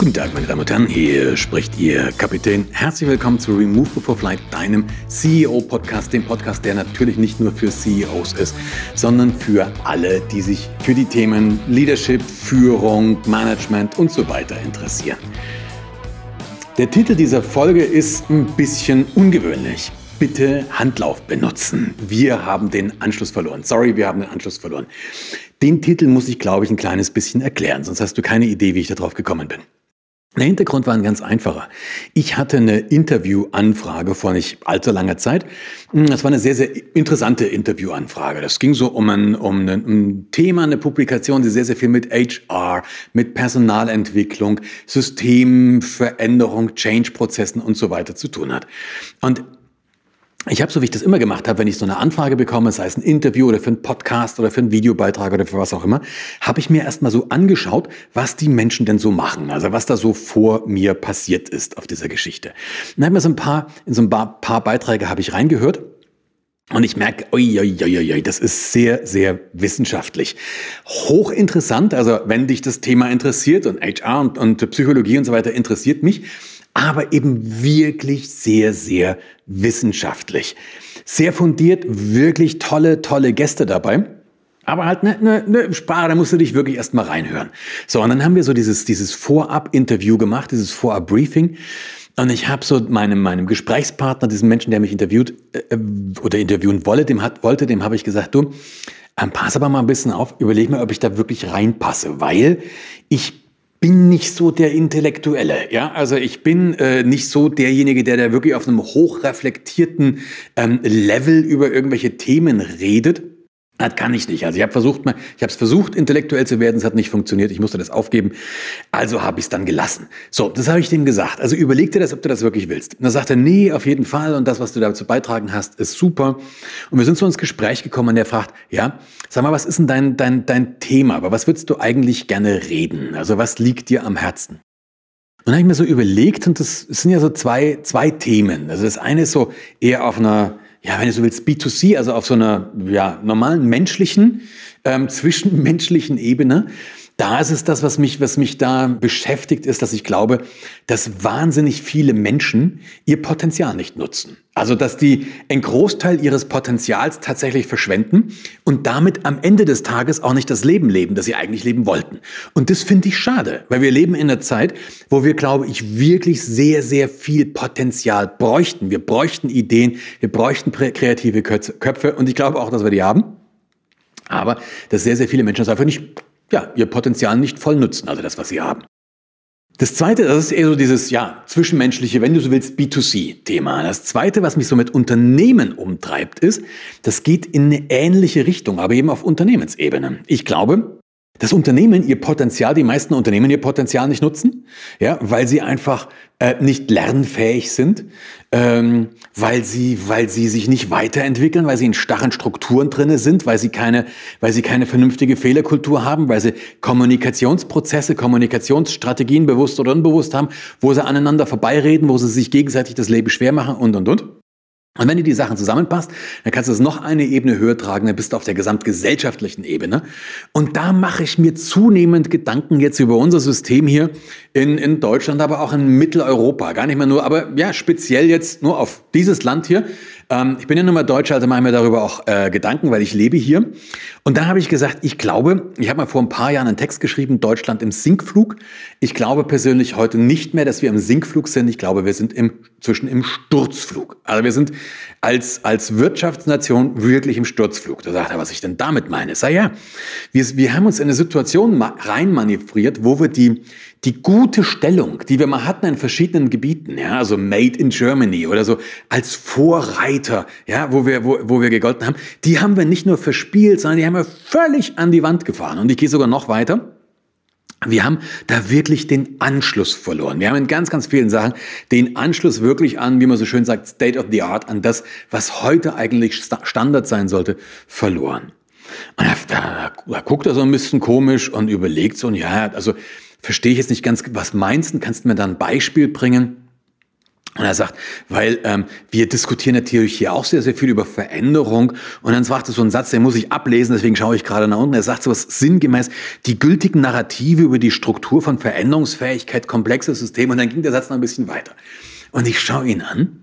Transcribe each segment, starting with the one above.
Guten Tag, meine Damen und Herren, hier spricht Ihr Kapitän. Herzlich willkommen zu Remove Before Flight, deinem CEO-Podcast, dem Podcast, der natürlich nicht nur für CEOs ist, sondern für alle, die sich für die Themen Leadership, Führung, Management und so weiter interessieren. Der Titel dieser Folge ist ein bisschen ungewöhnlich. Bitte Handlauf benutzen. Wir haben den Anschluss verloren. Sorry, wir haben den Anschluss verloren. Den Titel muss ich, glaube ich, ein kleines bisschen erklären, sonst hast du keine Idee, wie ich darauf gekommen bin. Der Hintergrund war ein ganz einfacher. Ich hatte eine Interviewanfrage vor nicht allzu langer Zeit. Das war eine sehr, sehr interessante Interviewanfrage. Das ging so um ein, um ein, um ein Thema, eine Publikation, die sehr, sehr viel mit HR, mit Personalentwicklung, Systemveränderung, Change-Prozessen und so weiter zu tun hat. Und ich habe, so wie ich das immer gemacht habe, wenn ich so eine Anfrage bekomme, sei es ein Interview oder für einen Podcast oder für einen Videobeitrag oder für was auch immer, habe ich mir erstmal so angeschaut, was die Menschen denn so machen, also was da so vor mir passiert ist auf dieser Geschichte. dann habe mir so ein paar, in so ein paar, paar Beiträge habe ich reingehört und ich merke, oi, oi, oi, oi, das ist sehr, sehr wissenschaftlich. Hochinteressant, also wenn dich das Thema interessiert und HR und, und Psychologie und so weiter interessiert mich, aber eben wirklich sehr, sehr wissenschaftlich. Sehr fundiert, wirklich tolle, tolle Gäste dabei. Aber halt eine, eine, eine Sprache, da musst du dich wirklich erstmal reinhören. So, und dann haben wir so dieses, dieses Vorab-Interview gemacht, dieses Vorab-Briefing. Und ich habe so meinem, meinem Gesprächspartner, diesem Menschen, der mich interviewt äh, oder interviewen wollte, dem, hat, wollte, dem habe ich gesagt, du, ähm, pass aber mal ein bisschen auf, überleg mir, ob ich da wirklich reinpasse, weil ich bin nicht so der Intellektuelle, ja. Also ich bin äh, nicht so derjenige, der da wirklich auf einem hochreflektierten ähm, Level über irgendwelche Themen redet. Das kann ich nicht. Also ich habe versucht, mal, ich habe es versucht, intellektuell zu werden, es hat nicht funktioniert, ich musste das aufgeben. Also habe ich es dann gelassen. So, das habe ich dem gesagt. Also überleg dir das, ob du das wirklich willst. Und dann sagt er, nee, auf jeden Fall. Und das, was du dazu beitragen hast, ist super. Und wir sind so ins Gespräch gekommen und er fragt, ja, sag mal, was ist denn dein, dein, dein Thema? Aber was würdest du eigentlich gerne reden? Also was liegt dir am Herzen? Und dann habe ich mir so überlegt, und das sind ja so zwei, zwei Themen. Also das eine ist so eher auf einer ja, wenn du so willst, B2C, also auf so einer ja, normalen menschlichen, ähm, zwischenmenschlichen Ebene. Da ist es das, was mich, was mich da beschäftigt, ist, dass ich glaube, dass wahnsinnig viele Menschen ihr Potenzial nicht nutzen. Also, dass die einen Großteil ihres Potenzials tatsächlich verschwenden und damit am Ende des Tages auch nicht das Leben leben, das sie eigentlich leben wollten. Und das finde ich schade, weil wir leben in einer Zeit, wo wir, glaube ich, wirklich sehr, sehr viel Potenzial bräuchten. Wir bräuchten Ideen, wir bräuchten kreative Köpfe und ich glaube auch, dass wir die haben. Aber dass sehr, sehr viele Menschen das einfach nicht ja, ihr Potenzial nicht voll nutzen, also das, was sie haben. Das zweite, das ist eher so dieses, ja, zwischenmenschliche, wenn du so willst, B2C-Thema. Das zweite, was mich so mit Unternehmen umtreibt, ist, das geht in eine ähnliche Richtung, aber eben auf Unternehmensebene. Ich glaube, dass Unternehmen ihr Potenzial, die meisten Unternehmen ihr Potenzial nicht nutzen, ja, weil sie einfach äh, nicht lernfähig sind, ähm, weil sie, weil sie sich nicht weiterentwickeln, weil sie in starren Strukturen drinne sind, weil sie keine, weil sie keine vernünftige Fehlerkultur haben, weil sie Kommunikationsprozesse, Kommunikationsstrategien bewusst oder unbewusst haben, wo sie aneinander vorbeireden, wo sie sich gegenseitig das Leben schwer machen und und und. Und wenn du die Sachen zusammenpasst, dann kannst du es noch eine Ebene höher tragen, dann bist du auf der gesamtgesellschaftlichen Ebene. Und da mache ich mir zunehmend Gedanken jetzt über unser System hier in, in Deutschland, aber auch in Mitteleuropa. Gar nicht mehr nur, aber ja, speziell jetzt nur auf dieses Land hier. Ähm, ich bin ja nun mal Deutscher, also mache ich mir darüber auch äh, Gedanken, weil ich lebe hier. Und da habe ich gesagt, ich glaube, ich habe mal vor ein paar Jahren einen Text geschrieben, Deutschland im Sinkflug. Ich glaube persönlich heute nicht mehr, dass wir im Sinkflug sind. Ich glaube, wir sind im, zwischen im Sturzflug. Also wir sind als, als Wirtschaftsnation wirklich im Sturzflug. Da sagt er, was ich denn damit meine. Sag ja, wir, wir haben uns in eine Situation reinmanövriert, wo wir die, die gute Stellung, die wir mal hatten in verschiedenen Gebieten, ja, also Made in Germany oder so als Vorreiter, ja, wo wir, wo, wo wir gegolten haben, die haben wir nicht nur verspielt, sondern die haben wir völlig an die Wand gefahren. Und ich gehe sogar noch weiter. Wir haben da wirklich den Anschluss verloren. Wir haben in ganz, ganz vielen Sachen den Anschluss wirklich an, wie man so schön sagt, State of the Art, an das, was heute eigentlich Standard sein sollte, verloren. Und da, da, da guckt er so ein bisschen komisch und überlegt so, und ja, also verstehe ich jetzt nicht ganz, was meinst du? Kannst du mir da ein Beispiel bringen? Und er sagt, weil ähm, wir diskutieren natürlich hier auch sehr, sehr viel über Veränderung. Und dann sagt er so einen Satz, den muss ich ablesen, deswegen schaue ich gerade nach unten. Er sagt so was sinngemäß, die gültigen Narrative über die Struktur von Veränderungsfähigkeit, komplexe Systeme. Und dann ging der Satz noch ein bisschen weiter. Und ich schaue ihn an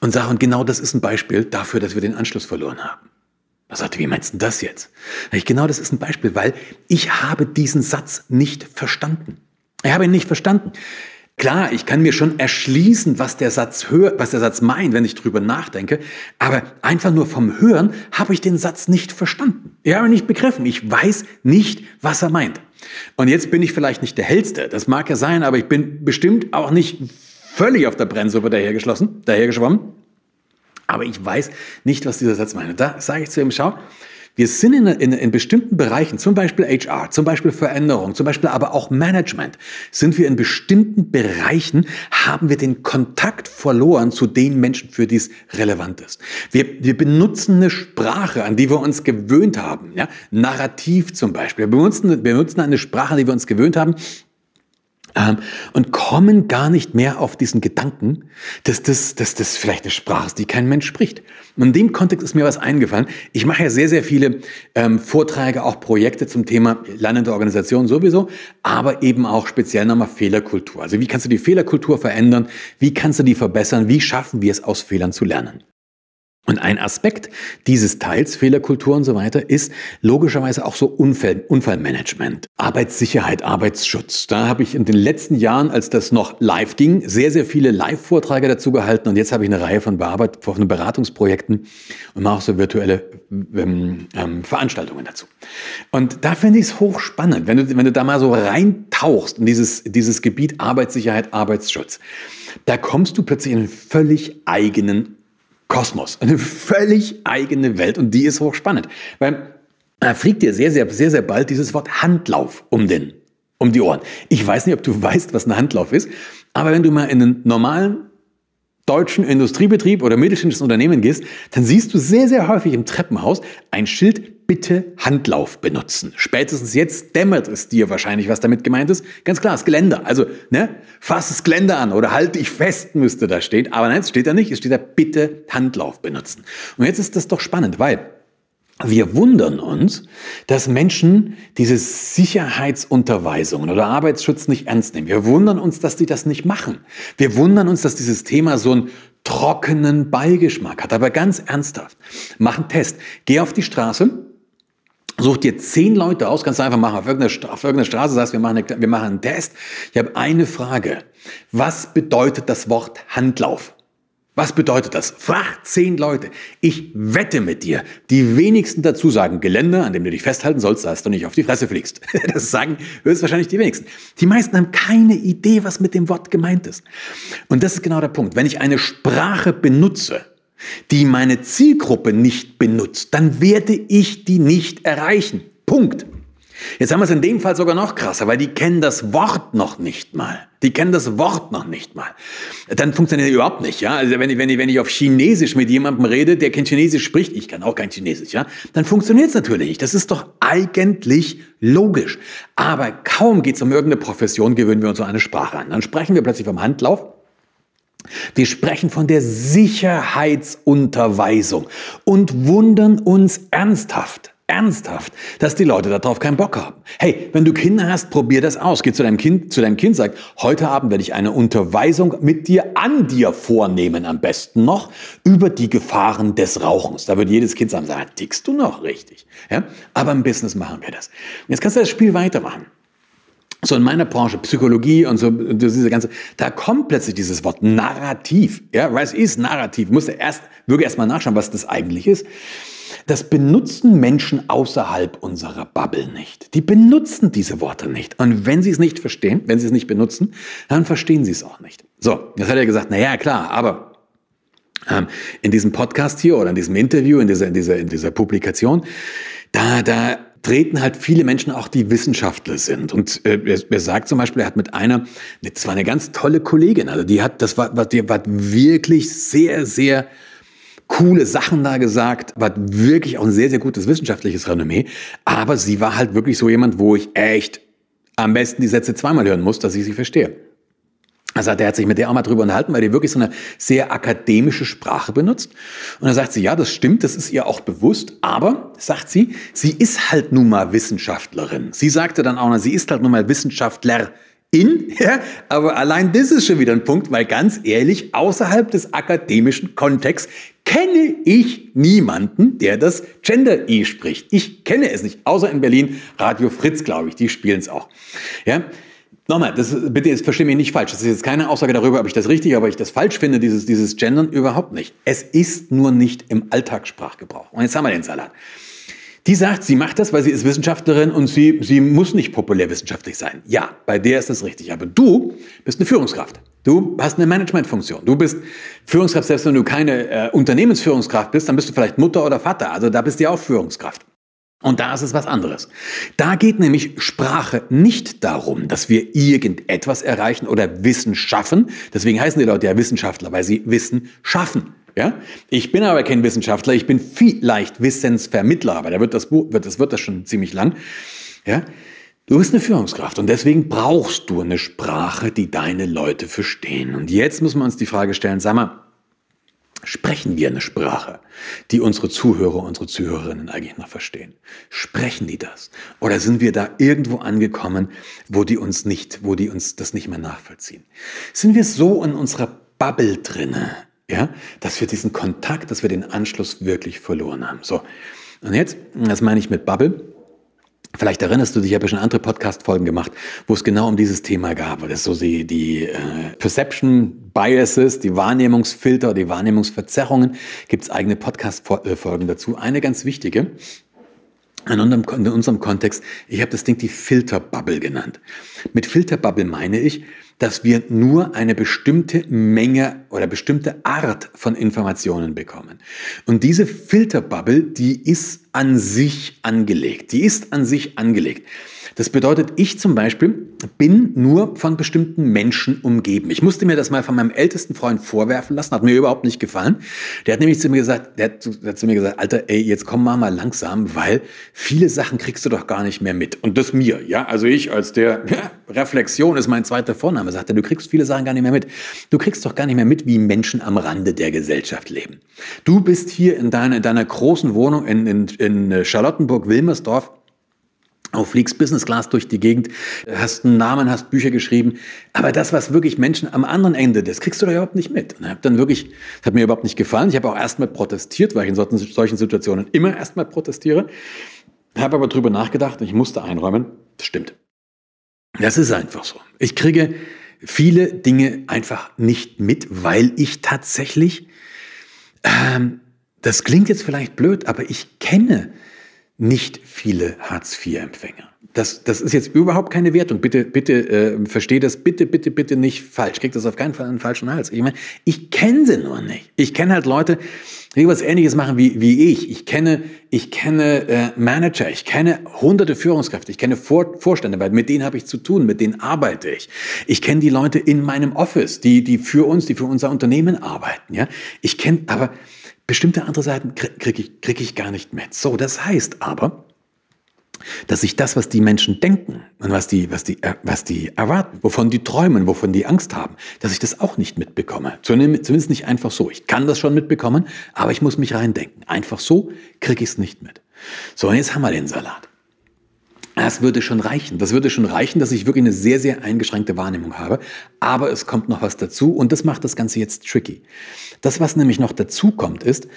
und sage, und genau das ist ein Beispiel dafür, dass wir den Anschluss verloren haben. Er sagte, wie meinst du das jetzt? Ich, genau das ist ein Beispiel, weil ich habe diesen Satz nicht verstanden. Ich habe ihn nicht verstanden. Klar, ich kann mir schon erschließen, was der Satz hör, was der Satz meint, wenn ich drüber nachdenke, aber einfach nur vom Hören habe ich den Satz nicht verstanden. Ich habe ihn nicht begriffen. Ich weiß nicht, was er meint. Und jetzt bin ich vielleicht nicht der hellste, das mag ja sein, aber ich bin bestimmt auch nicht völlig auf der Brennsuppe dahergeschlossen, dahergeschwommen. Aber ich weiß nicht, was dieser Satz meint. Da sage ich zu ihm, schau, wir sind in, in, in bestimmten Bereichen, zum Beispiel HR, zum Beispiel Veränderung, zum Beispiel aber auch Management, sind wir in bestimmten Bereichen, haben wir den Kontakt verloren zu den Menschen, für die es relevant ist. Wir, wir benutzen eine Sprache, an die wir uns gewöhnt haben. Ja? Narrativ zum Beispiel. Wir benutzen, wir benutzen eine Sprache, an die wir uns gewöhnt haben, ähm, und kommen gar nicht mehr auf diesen Gedanken, dass das, dass das vielleicht eine Sprache ist, die kein Mensch spricht. Und in dem Kontext ist mir was eingefallen. Ich mache ja sehr, sehr viele ähm, Vorträge, auch Projekte zum Thema lernende Organisation sowieso, aber eben auch speziell nochmal Fehlerkultur. Also wie kannst du die Fehlerkultur verändern? Wie kannst du die verbessern? Wie schaffen wir es, aus Fehlern zu lernen? Und ein Aspekt dieses Teils, Fehlerkultur und so weiter, ist logischerweise auch so Unfall, Unfallmanagement, Arbeitssicherheit, Arbeitsschutz. Da habe ich in den letzten Jahren, als das noch live ging, sehr, sehr viele Live-Vorträge dazu gehalten und jetzt habe ich eine Reihe von, Bearbeit von Beratungsprojekten und mache auch so virtuelle ähm, ähm, Veranstaltungen dazu. Und da finde ich es hochspannend, wenn du, wenn du da mal so reintauchst in dieses, dieses Gebiet Arbeitssicherheit, Arbeitsschutz. Da kommst du plötzlich in einen völlig eigenen Kosmos, eine völlig eigene Welt und die ist hochspannend, weil da fliegt dir sehr, sehr, sehr, sehr bald dieses Wort Handlauf um den, um die Ohren. Ich weiß nicht, ob du weißt, was ein Handlauf ist, aber wenn du mal in einen normalen deutschen Industriebetrieb oder mittelständisches Unternehmen gehst, dann siehst du sehr, sehr häufig im Treppenhaus ein Schild, bitte Handlauf benutzen. Spätestens jetzt dämmert es dir wahrscheinlich, was damit gemeint ist. Ganz klar, das Geländer. Also, ne, fass das Geländer an oder halt dich fest, müsste da stehen. Aber nein, es steht da nicht. Es steht da, bitte Handlauf benutzen. Und jetzt ist das doch spannend, weil wir wundern uns, dass Menschen diese Sicherheitsunterweisungen oder Arbeitsschutz nicht ernst nehmen. Wir wundern uns, dass die das nicht machen. Wir wundern uns, dass dieses Thema so einen trockenen Beigeschmack hat. Aber ganz ernsthaft, mach einen Test. Geh auf die Straße, such dir zehn Leute aus, du einfach machen, auf irgendeiner, auf irgendeiner Straße sagst, wir machen, eine, wir machen einen Test. Ich habe eine Frage. Was bedeutet das Wort Handlauf? Was bedeutet das? Frag zehn Leute. Ich wette mit dir, die wenigsten dazu sagen Gelände, an dem du dich festhalten sollst, dass du nicht auf die Fresse fliegst. Das sagen höchstwahrscheinlich die wenigsten. Die meisten haben keine Idee, was mit dem Wort gemeint ist. Und das ist genau der Punkt. Wenn ich eine Sprache benutze, die meine Zielgruppe nicht benutzt, dann werde ich die nicht erreichen. Punkt. Jetzt haben wir es in dem Fall sogar noch krasser, weil die kennen das Wort noch nicht mal. Die kennen das Wort noch nicht mal. Dann funktioniert das überhaupt nicht, ja. Also wenn ich, wenn ich, wenn ich auf Chinesisch mit jemandem rede, der kein Chinesisch spricht, ich kann auch kein Chinesisch, ja, dann funktioniert es natürlich nicht. Das ist doch eigentlich logisch. Aber kaum geht es um irgendeine Profession, gewöhnen wir uns so eine Sprache an. Dann sprechen wir plötzlich vom Handlauf. Wir sprechen von der Sicherheitsunterweisung und wundern uns ernsthaft, ernsthaft, dass die Leute darauf keinen Bock haben. Hey, wenn du Kinder hast, probier das aus. Geh zu deinem Kind, zu deinem Kind, sag, heute Abend werde ich eine Unterweisung mit dir an dir vornehmen, am besten noch, über die Gefahren des Rauchens. Da wird jedes Kind sagen, tickst du noch richtig? Ja? Aber im Business machen wir das. Jetzt kannst du das Spiel weitermachen. So in meiner Branche, Psychologie und so, diese ganze, da kommt plötzlich dieses Wort Narrativ. Ja, was ist Narrativ? Musst du erst, wirklich erst mal nachschauen, was das eigentlich ist. Das benutzen Menschen außerhalb unserer Bubble nicht. Die benutzen diese Worte nicht. Und wenn sie es nicht verstehen, wenn sie es nicht benutzen, dann verstehen sie es auch nicht. So, jetzt hat er gesagt, na ja, klar, aber ähm, in diesem Podcast hier oder in diesem Interview, in dieser, in dieser, in dieser Publikation, da, da treten halt viele Menschen auch, die Wissenschaftler sind. Und äh, er, er sagt zum Beispiel, er hat mit einer, das war eine ganz tolle Kollegin, also die hat, das war, die war wirklich sehr, sehr coole Sachen da gesagt, war wirklich auch ein sehr, sehr gutes wissenschaftliches Renommee. Aber sie war halt wirklich so jemand, wo ich echt am besten die Sätze zweimal hören muss, dass ich sie verstehe. Er sagt, er hat sich mit der auch mal drüber unterhalten, weil die wirklich so eine sehr akademische Sprache benutzt. Und dann sagt sie, ja, das stimmt, das ist ihr auch bewusst, aber, sagt sie, sie ist halt nun mal Wissenschaftlerin. Sie sagte dann auch sie ist halt nun mal Wissenschaftlerin. Ja, aber allein das ist schon wieder ein Punkt, weil ganz ehrlich, außerhalb des akademischen Kontexts kenne ich niemanden, der das Gender-E spricht. Ich kenne es nicht, außer in Berlin Radio Fritz, glaube ich, die spielen es auch. Ja, Nochmal, das, bitte jetzt verstehe mich nicht falsch. Das ist jetzt keine Aussage darüber, ob ich das richtig, aber ich das falsch finde, dieses, dieses Gendern überhaupt nicht. Es ist nur nicht im Alltagssprachgebrauch. Und jetzt haben wir den Salat. Die sagt, sie macht das, weil sie ist Wissenschaftlerin und sie, sie muss nicht populärwissenschaftlich sein. Ja, bei der ist das richtig. Aber du bist eine Führungskraft. Du hast eine Managementfunktion. Du bist Führungskraft, selbst wenn du keine äh, Unternehmensführungskraft bist, dann bist du vielleicht Mutter oder Vater. Also da bist du ja auch Führungskraft. Und da ist es was anderes. Da geht nämlich Sprache nicht darum, dass wir irgendetwas erreichen oder Wissen schaffen. Deswegen heißen die Leute ja Wissenschaftler, weil sie Wissen schaffen. Ja? Ich bin aber kein Wissenschaftler, ich bin vielleicht Wissensvermittler, aber da wird das, wird, das wird das schon ziemlich lang. Ja? Du bist eine Führungskraft und deswegen brauchst du eine Sprache, die deine Leute verstehen. Und jetzt müssen wir uns die Frage stellen, sag mal, Sprechen wir eine Sprache, die unsere Zuhörer, unsere Zuhörerinnen eigentlich noch verstehen? Sprechen die das? Oder sind wir da irgendwo angekommen, wo die uns nicht, wo die uns das nicht mehr nachvollziehen? Sind wir so in unserer Bubble drinne, ja, dass wir diesen Kontakt, dass wir den Anschluss wirklich verloren haben? So. Und jetzt, das meine ich mit Bubble. Vielleicht erinnerst du dich, ich habe ja schon andere Podcast-Folgen gemacht, wo es genau um dieses Thema gab. Das ist so die, die äh, Perception Biases, die Wahrnehmungsfilter, die Wahrnehmungsverzerrungen. Gibt es eigene Podcast-Folgen dazu. Eine ganz wichtige, in unserem, in unserem Kontext, ich habe das Ding die Filterbubble genannt. Mit Filterbubble meine ich, dass wir nur eine bestimmte Menge oder bestimmte Art von Informationen bekommen. Und diese Filterbubble, die ist an sich angelegt. Die ist an sich angelegt. Das bedeutet, ich zum Beispiel bin nur von bestimmten Menschen umgeben. Ich musste mir das mal von meinem ältesten Freund vorwerfen lassen, hat mir überhaupt nicht gefallen. Der hat nämlich zu mir gesagt, der hat, der hat zu mir gesagt, Alter, ey, jetzt komm mal mal langsam, weil viele Sachen kriegst du doch gar nicht mehr mit. Und das mir, ja, also ich als der ja, Reflexion ist mein zweiter Vorname, sagt er, du kriegst viele Sachen gar nicht mehr mit. Du kriegst doch gar nicht mehr mit, wie Menschen am Rande der Gesellschaft leben. Du bist hier in deiner, in deiner großen Wohnung in, in, in Charlottenburg-Wilmersdorf auch fliegst Business Class durch die Gegend, hast einen Namen, hast Bücher geschrieben. Aber das, was wirklich Menschen am anderen Ende, das kriegst du da überhaupt nicht mit. Und hab dann wirklich, das hat mir überhaupt nicht gefallen. Ich habe auch erstmal protestiert, weil ich in solchen Situationen immer erstmal protestiere. Habe aber drüber nachgedacht und ich musste einräumen, das stimmt. Das ist einfach so. Ich kriege viele Dinge einfach nicht mit, weil ich tatsächlich, ähm, das klingt jetzt vielleicht blöd, aber ich kenne nicht viele Hartz-IV-Empfänger. Das, das ist jetzt überhaupt keine Wertung. Bitte, bitte äh, verstehe das bitte, bitte, bitte nicht falsch. Krieg das auf keinen Fall einen falschen Hals. Ich meine, ich kenne sie nur nicht. Ich kenne halt Leute, die was Ähnliches machen wie, wie ich. Ich kenne, ich kenne äh, Manager, ich kenne hunderte Führungskräfte, ich kenne Vor Vorstände, weil mit denen habe ich zu tun, mit denen arbeite ich. Ich kenne die Leute in meinem Office, die, die für uns, die für unser Unternehmen arbeiten. Ja, ich kenne, aber Bestimmte andere Seiten kriege ich, krieg ich gar nicht mit. So, das heißt aber, dass ich das, was die Menschen denken und was die, was die, äh, was die erwarten, wovon die träumen, wovon die Angst haben, dass ich das auch nicht mitbekomme. Zumindest nicht einfach so. Ich kann das schon mitbekommen, aber ich muss mich reindenken. Einfach so kriege ich es nicht mit. So, und jetzt haben wir den Salat. Das würde schon reichen. Das würde schon reichen, dass ich wirklich eine sehr, sehr eingeschränkte Wahrnehmung habe. Aber es kommt noch was dazu und das macht das Ganze jetzt tricky. Das, was nämlich noch dazu kommt, ist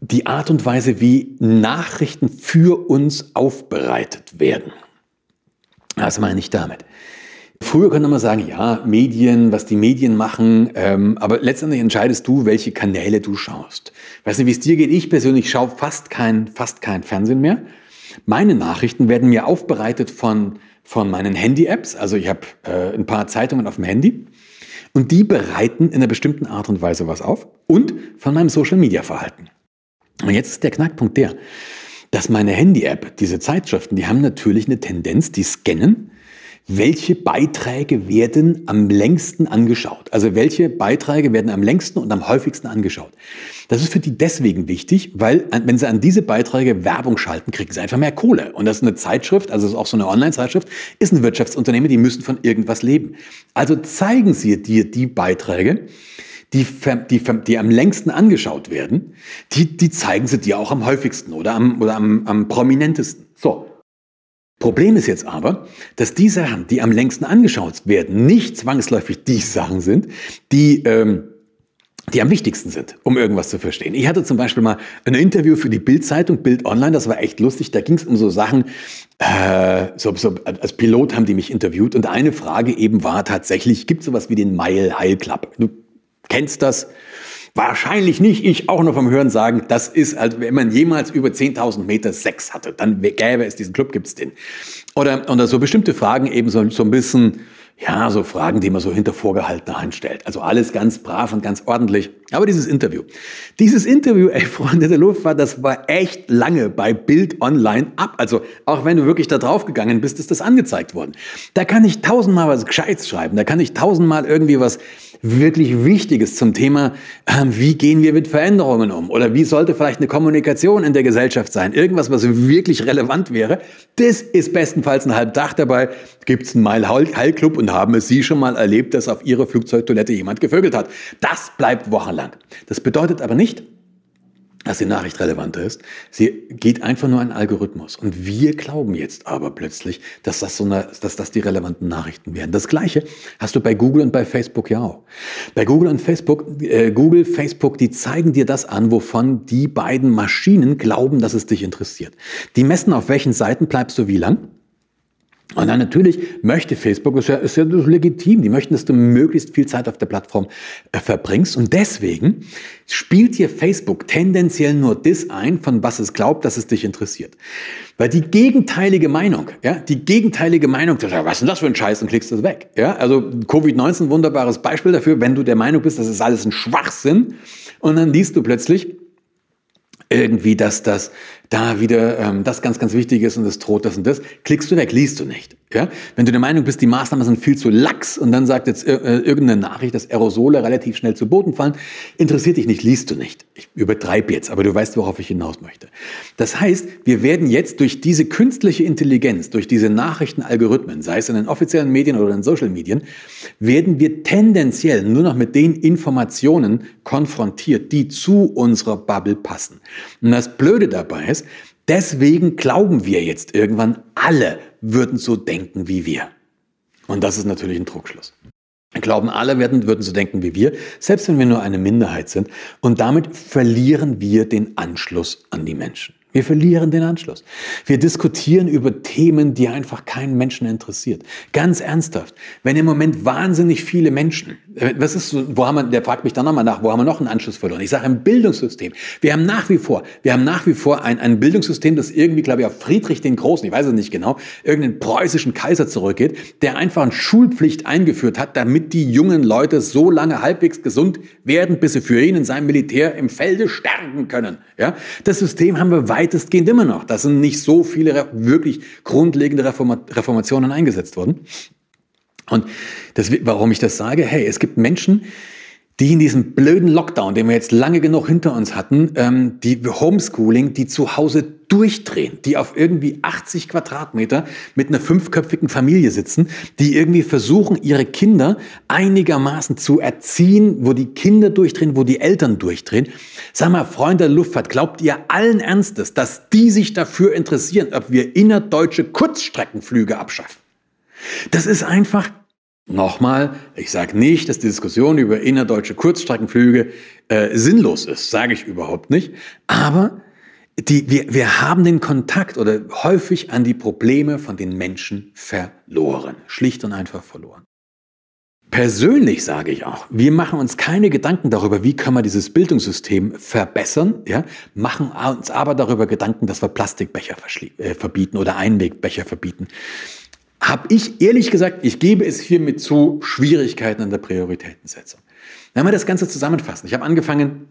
die Art und Weise, wie Nachrichten für uns aufbereitet werden. Was meine ich damit? Früher könnte man sagen, ja, Medien, was die Medien machen, ähm, aber letztendlich entscheidest du, welche Kanäle du schaust. Weißt du, wie es dir geht? Ich persönlich schaue fast kein, fast kein Fernsehen mehr. Meine Nachrichten werden mir aufbereitet von, von meinen Handy-Apps. Also ich habe äh, ein paar Zeitungen auf dem Handy und die bereiten in einer bestimmten Art und Weise was auf und von meinem Social-Media-Verhalten. Und jetzt ist der Knackpunkt der, dass meine Handy-App, diese Zeitschriften, die haben natürlich eine Tendenz, die scannen welche Beiträge werden am längsten angeschaut. Also welche Beiträge werden am längsten und am häufigsten angeschaut. Das ist für die deswegen wichtig, weil wenn sie an diese Beiträge Werbung schalten, kriegen sie einfach mehr Kohle. Und das ist eine Zeitschrift, also ist auch so eine Online-Zeitschrift, ist ein Wirtschaftsunternehmen, die müssen von irgendwas leben. Also zeigen sie dir die Beiträge, die, die, die am längsten angeschaut werden, die, die zeigen sie dir auch am häufigsten oder am, oder am, am prominentesten. So, Problem ist jetzt aber, dass die Sachen, die am längsten angeschaut werden, nicht zwangsläufig die Sachen sind, die, ähm, die am wichtigsten sind, um irgendwas zu verstehen. Ich hatte zum Beispiel mal ein Interview für die Bild-Zeitung, Bild Online, das war echt lustig. Da ging es um so Sachen, äh, so, so, als Pilot haben die mich interviewt und eine Frage eben war tatsächlich, gibt es sowas wie den Mile Heil Club? Du kennst das? Wahrscheinlich nicht. Ich auch nur vom Hören sagen, das ist, also wenn man jemals über 10.000 Meter Sex hatte, dann gäbe es diesen Club, gibt's den. Oder, oder so bestimmte Fragen eben so, so ein bisschen, ja, so Fragen, die man so hinter vorgehaltener Hand stellt. Also alles ganz brav und ganz ordentlich. Aber dieses Interview. Dieses Interview, ey, Freunde der Luftfahrt, das war echt lange bei Bild Online ab. Also auch wenn du wirklich da drauf gegangen bist, ist das angezeigt worden. Da kann ich tausendmal was Gescheites schreiben. Da kann ich tausendmal irgendwie was wirklich Wichtiges zum Thema, äh, wie gehen wir mit Veränderungen um? Oder wie sollte vielleicht eine Kommunikation in der Gesellschaft sein? Irgendwas, was wirklich relevant wäre. Das ist bestenfalls ein Halbdach dabei. Gibt es einen Mile-High-Club und haben es Sie schon mal erlebt, dass auf Ihrer Flugzeugtoilette jemand gevögelt hat? Das bleibt wochenlang. Das bedeutet aber nicht, dass die Nachricht relevanter ist. Sie geht einfach nur ein Algorithmus. Und wir glauben jetzt aber plötzlich, dass das, so eine, dass das die relevanten Nachrichten werden. Das Gleiche hast du bei Google und bei Facebook ja auch. Bei Google und Facebook, äh, Google, Facebook, die zeigen dir das an, wovon die beiden Maschinen glauben, dass es dich interessiert. Die messen, auf welchen Seiten bleibst du wie lang. Und dann natürlich möchte Facebook, ist ja, ist ja legitim, die möchten, dass du möglichst viel Zeit auf der Plattform äh, verbringst. Und deswegen spielt hier Facebook tendenziell nur das ein, von was es glaubt, dass es dich interessiert. Weil die gegenteilige Meinung, ja, die gegenteilige Meinung, was ist denn das für ein Scheiß und klickst das weg. Ja, also Covid-19, wunderbares Beispiel dafür, wenn du der Meinung bist, das ist alles ein Schwachsinn und dann liest du plötzlich, irgendwie, dass das da wieder ähm, das ganz, ganz wichtig ist und das droht das und das, klickst du weg, liest du nicht. Ja? Wenn du der Meinung bist, die Maßnahmen sind viel zu lax und dann sagt jetzt äh, äh, irgendeine Nachricht, dass Aerosole relativ schnell zu Boden fallen, interessiert dich nicht, liest du nicht. Ich übertreibe jetzt, aber du weißt, worauf ich hinaus möchte. Das heißt, wir werden jetzt durch diese künstliche Intelligenz, durch diese Nachrichtenalgorithmen, sei es in den offiziellen Medien oder in Social Medien, werden wir tendenziell nur noch mit den Informationen konfrontiert, die zu unserer Bubble passen. Und das Blöde dabei ist, deswegen glauben wir jetzt irgendwann, alle würden so denken wie wir. Und das ist natürlich ein Druckschluss. Glauben alle werden, würden so denken wie wir, selbst wenn wir nur eine Minderheit sind. Und damit verlieren wir den Anschluss an die Menschen. Wir verlieren den Anschluss. Wir diskutieren über Themen, die einfach keinen Menschen interessiert. Ganz ernsthaft. Wenn im Moment wahnsinnig viele Menschen, was ist wo haben wir, der fragt mich dann nochmal nach, wo haben wir noch einen Anschluss verloren? Ich sage im Bildungssystem. Wir haben nach wie vor, wir haben nach wie vor ein, ein Bildungssystem, das irgendwie, glaube ich, auf Friedrich den Großen, ich weiß es nicht genau, irgendeinen preußischen Kaiser zurückgeht, der einfach eine Schulpflicht eingeführt hat, damit die jungen Leute so lange halbwegs gesund werden, bis sie für ihn in seinem Militär im Felde sterben können. Ja? Das System haben wir weitestgehend immer noch. Da sind nicht so viele wirklich grundlegende Reformationen eingesetzt worden. Und das, warum ich das sage, hey, es gibt Menschen, die in diesem blöden Lockdown, den wir jetzt lange genug hinter uns hatten, ähm, die Homeschooling, die zu Hause durchdrehen, die auf irgendwie 80 Quadratmeter mit einer fünfköpfigen Familie sitzen, die irgendwie versuchen, ihre Kinder einigermaßen zu erziehen, wo die Kinder durchdrehen, wo die Eltern durchdrehen. Sag mal, Freunde der Luftfahrt, glaubt ihr allen Ernstes, dass die sich dafür interessieren, ob wir innerdeutsche Kurzstreckenflüge abschaffen? Das ist einfach Nochmal, ich sage nicht, dass die Diskussion über innerdeutsche Kurzstreckenflüge äh, sinnlos ist, sage ich überhaupt nicht. Aber die, wir, wir haben den Kontakt oder häufig an die Probleme von den Menschen verloren. Schlicht und einfach verloren. Persönlich sage ich auch, wir machen uns keine Gedanken darüber, wie können wir dieses Bildungssystem verbessern, ja, machen uns aber darüber Gedanken, dass wir Plastikbecher äh, verbieten oder Einwegbecher verbieten habe ich ehrlich gesagt, ich gebe es hiermit zu, Schwierigkeiten an der Prioritätensetzung. Wenn wir das Ganze zusammenfassen, ich habe angefangen,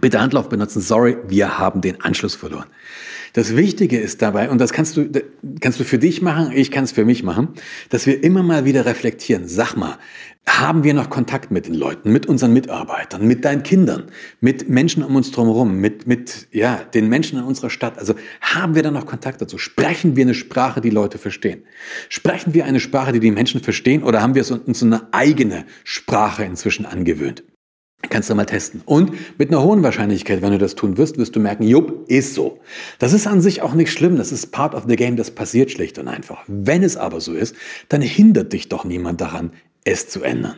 bitte Handlauf benutzen, sorry, wir haben den Anschluss verloren. Das Wichtige ist dabei, und das kannst du, kannst du für dich machen, ich kann es für mich machen, dass wir immer mal wieder reflektieren. Sag mal, haben wir noch Kontakt mit den Leuten, mit unseren Mitarbeitern, mit deinen Kindern, mit Menschen um uns drumherum, mit, mit ja, den Menschen in unserer Stadt? Also haben wir da noch Kontakt dazu? Sprechen wir eine Sprache, die Leute verstehen? Sprechen wir eine Sprache, die die Menschen verstehen oder haben wir uns so eine eigene Sprache inzwischen angewöhnt? Kannst du mal testen. Und mit einer hohen Wahrscheinlichkeit, wenn du das tun wirst, wirst du merken, jupp, ist so. Das ist an sich auch nicht schlimm, das ist part of the game, das passiert schlicht und einfach. Wenn es aber so ist, dann hindert dich doch niemand daran, es zu ändern.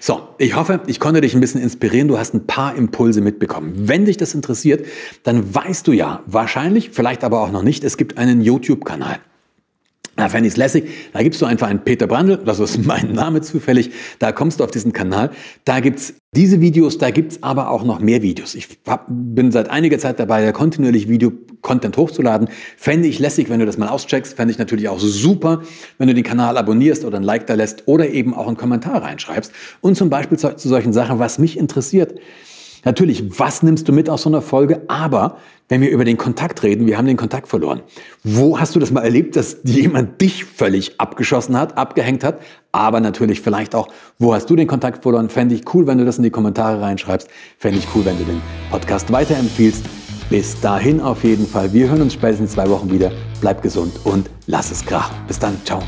So, ich hoffe, ich konnte dich ein bisschen inspirieren. Du hast ein paar Impulse mitbekommen. Wenn dich das interessiert, dann weißt du ja wahrscheinlich, vielleicht aber auch noch nicht, es gibt einen YouTube-Kanal. Da fände ich es lässig. Da gibst du einfach einen Peter Brandl, das ist mein Name zufällig. Da kommst du auf diesen Kanal. Da gibt's diese Videos, da gibt's aber auch noch mehr Videos. Ich hab, bin seit einiger Zeit dabei, da kontinuierlich Video-Content hochzuladen. Fände ich lässig, wenn du das mal auscheckst. Fände ich natürlich auch super, wenn du den Kanal abonnierst oder ein Like da lässt oder eben auch einen Kommentar reinschreibst. Und zum Beispiel zu, zu solchen Sachen, was mich interessiert. Natürlich, was nimmst du mit aus so einer Folge? Aber wenn wir über den Kontakt reden, wir haben den Kontakt verloren. Wo hast du das mal erlebt, dass jemand dich völlig abgeschossen hat, abgehängt hat? Aber natürlich vielleicht auch, wo hast du den Kontakt verloren? Fände ich cool, wenn du das in die Kommentare reinschreibst. Fände ich cool, wenn du den Podcast weiterempfiehlst. Bis dahin auf jeden Fall. Wir hören uns spätestens in zwei Wochen wieder. Bleib gesund und lass es krachen. Bis dann. Ciao.